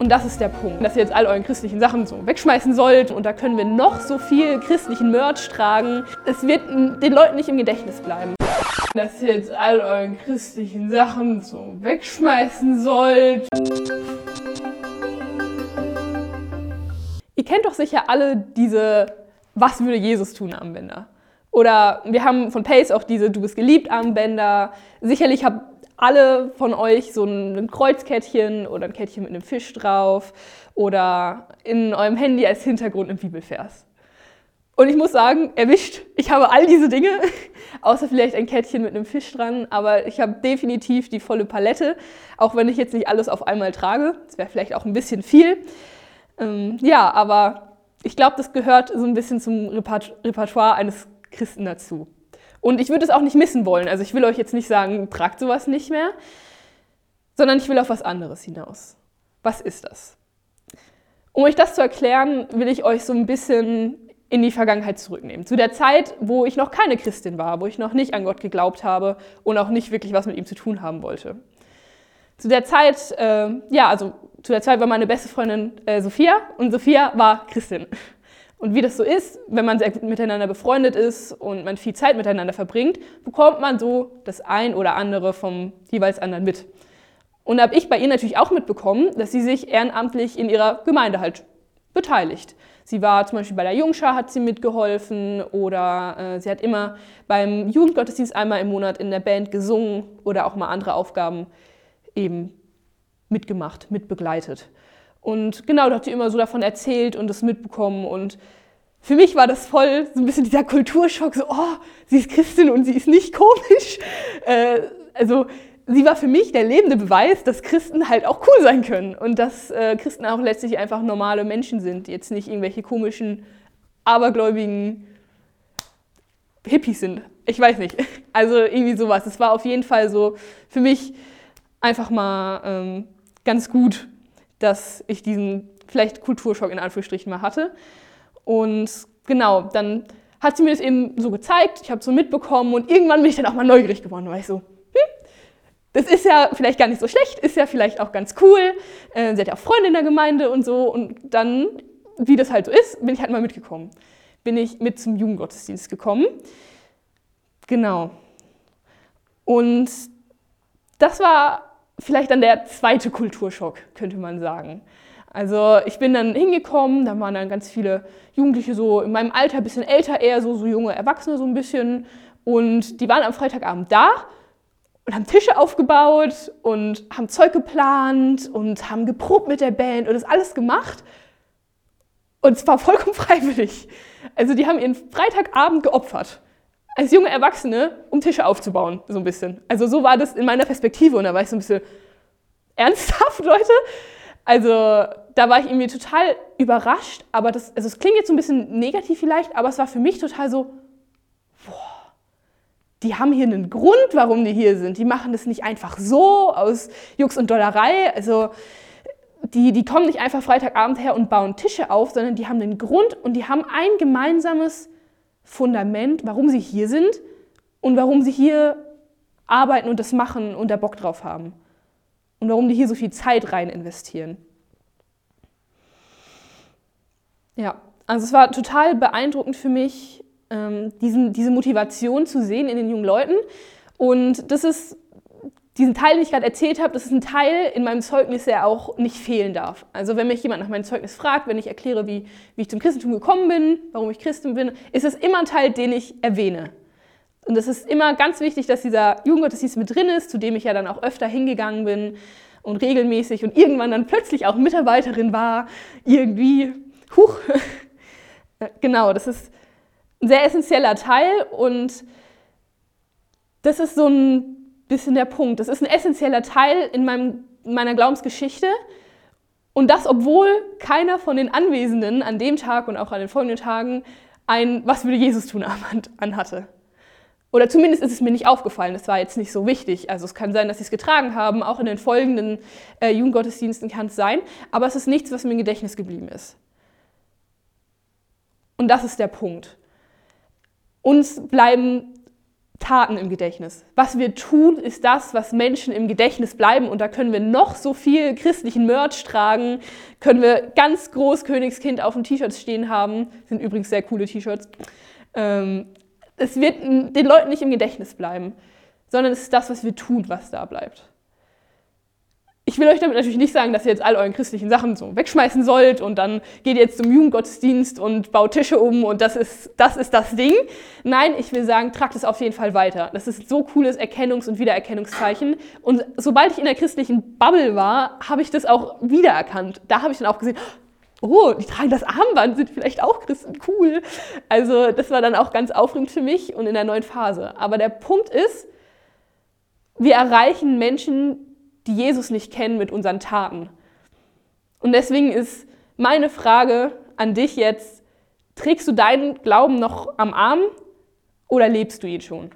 Und das ist der Punkt, dass ihr jetzt all euren christlichen Sachen so wegschmeißen sollt und da können wir noch so viel christlichen Merch tragen. Es wird den Leuten nicht im Gedächtnis bleiben. Dass ihr jetzt all euren christlichen Sachen so wegschmeißen sollt. Ihr kennt doch sicher alle diese Was würde Jesus tun Armbänder. Oder wir haben von Pace auch diese Du bist geliebt Armbänder. Sicherlich habt alle von euch so ein Kreuzkettchen oder ein Kettchen mit einem Fisch drauf oder in eurem Handy als Hintergrund ein Bibelvers. Und ich muss sagen, erwischt, ich habe all diese Dinge, außer vielleicht ein Kettchen mit einem Fisch dran, aber ich habe definitiv die volle Palette, auch wenn ich jetzt nicht alles auf einmal trage. Das wäre vielleicht auch ein bisschen viel. Ähm, ja, aber ich glaube, das gehört so ein bisschen zum Repertoire eines Christen dazu. Und ich würde es auch nicht missen wollen. Also ich will euch jetzt nicht sagen, tragt sowas nicht mehr, sondern ich will auf was anderes hinaus. Was ist das? Um euch das zu erklären, will ich euch so ein bisschen in die Vergangenheit zurücknehmen. Zu der Zeit, wo ich noch keine Christin war, wo ich noch nicht an Gott geglaubt habe und auch nicht wirklich was mit ihm zu tun haben wollte. Zu der Zeit, äh, ja, also zu der Zeit war meine beste Freundin äh, Sophia und Sophia war Christin. Und wie das so ist, wenn man sehr gut miteinander befreundet ist und man viel Zeit miteinander verbringt, bekommt man so das ein oder andere vom jeweils anderen mit. Und da habe ich bei ihr natürlich auch mitbekommen, dass sie sich ehrenamtlich in ihrer Gemeinde halt beteiligt. Sie war zum Beispiel bei der Jungschar, hat sie mitgeholfen oder äh, sie hat immer beim Jugendgottesdienst einmal im Monat in der Band gesungen oder auch mal andere Aufgaben eben mitgemacht, mitbegleitet. Und genau, da hat sie immer so davon erzählt und das mitbekommen. Und für mich war das voll so ein bisschen dieser Kulturschock, so, oh, sie ist Christin und sie ist nicht komisch. Äh, also sie war für mich der lebende Beweis, dass Christen halt auch cool sein können und dass äh, Christen auch letztlich einfach normale Menschen sind, jetzt nicht irgendwelche komischen, abergläubigen Hippies sind. Ich weiß nicht. Also irgendwie sowas. Es war auf jeden Fall so für mich einfach mal ähm, ganz gut, dass ich diesen vielleicht Kulturschock in Anführungsstrichen mal hatte. Und genau, dann hat sie mir das eben so gezeigt, ich habe es so mitbekommen und irgendwann bin ich dann auch mal neugierig geworden, weil ich so, hm, das ist ja vielleicht gar nicht so schlecht, ist ja vielleicht auch ganz cool. Äh, sie hat ja auch Freunde in der Gemeinde und so. Und dann, wie das halt so ist, bin ich halt mal mitgekommen. Bin ich mit zum Jugendgottesdienst gekommen. Genau. Und das war vielleicht dann der zweite Kulturschock, könnte man sagen. Also ich bin dann hingekommen, da waren dann ganz viele Jugendliche so in meinem Alter, ein bisschen älter eher, so, so junge Erwachsene so ein bisschen. Und die waren am Freitagabend da und haben Tische aufgebaut und haben Zeug geplant und haben geprobt mit der Band und das alles gemacht. Und es war vollkommen freiwillig. Also die haben ihren Freitagabend geopfert als junge Erwachsene, um Tische aufzubauen, so ein bisschen. Also so war das in meiner Perspektive und da war ich so ein bisschen ernsthaft, Leute. Also da war ich irgendwie total überrascht, aber das, also es klingt jetzt so ein bisschen negativ vielleicht, aber es war für mich total so, boah, die haben hier einen Grund, warum die hier sind. Die machen das nicht einfach so aus Jux und Dollerei. Also die, die kommen nicht einfach Freitagabend her und bauen Tische auf, sondern die haben einen Grund und die haben ein gemeinsames Fundament, warum sie hier sind und warum sie hier arbeiten und das machen und da Bock drauf haben. Und warum die hier so viel Zeit rein investieren. Ja, also es war total beeindruckend für mich, ähm, diesen, diese Motivation zu sehen in den jungen Leuten. Und das ist diesen Teil, den ich gerade erzählt habe, das ist ein Teil in meinem Zeugnis, der auch nicht fehlen darf. Also wenn mich jemand nach meinem Zeugnis fragt, wenn ich erkläre, wie, wie ich zum Christentum gekommen bin, warum ich Christin bin, ist es immer ein Teil, den ich erwähne. Und es ist immer ganz wichtig, dass dieser Jugendgottesdienst mit drin ist, zu dem ich ja dann auch öfter hingegangen bin und regelmäßig und irgendwann dann plötzlich auch Mitarbeiterin war, irgendwie, huch, genau, das ist ein sehr essentieller Teil und das ist so ein bisschen der Punkt. Das ist ein essentieller Teil in meinem, meiner Glaubensgeschichte. Und das, obwohl keiner von den Anwesenden an dem Tag und auch an den folgenden Tagen ein Was würde Jesus tun anhatte. Oder zumindest ist es mir nicht aufgefallen. Das war jetzt nicht so wichtig. Also es kann sein, dass sie es getragen haben. Auch in den folgenden äh, Jugendgottesdiensten kann es sein. Aber es ist nichts, was mir im Gedächtnis geblieben ist. Und das ist der Punkt. Uns bleiben Taten im Gedächtnis. Was wir tun, ist das, was Menschen im Gedächtnis bleiben. Und da können wir noch so viel christlichen Merch tragen, können wir ganz groß Königskind auf dem T-Shirt stehen haben. Sind übrigens sehr coole T-Shirts. Ähm, es wird den Leuten nicht im Gedächtnis bleiben, sondern es ist das, was wir tun, was da bleibt. Ich will euch damit natürlich nicht sagen, dass ihr jetzt all euren christlichen Sachen so wegschmeißen sollt und dann geht ihr jetzt zum Jugendgottesdienst und baut Tische um und das ist, das ist das Ding. Nein, ich will sagen, tragt es auf jeden Fall weiter. Das ist so cooles Erkennungs- und Wiedererkennungszeichen. Und sobald ich in der christlichen Bubble war, habe ich das auch wiedererkannt. Da habe ich dann auch gesehen, oh, die tragen das Armband, sind vielleicht auch Christen, cool. Also das war dann auch ganz aufregend für mich und in der neuen Phase. Aber der Punkt ist, wir erreichen Menschen, die Jesus nicht kennen, mit unseren Taten. Und deswegen ist meine Frage an dich jetzt, trägst du deinen Glauben noch am Arm oder lebst du ihn schon?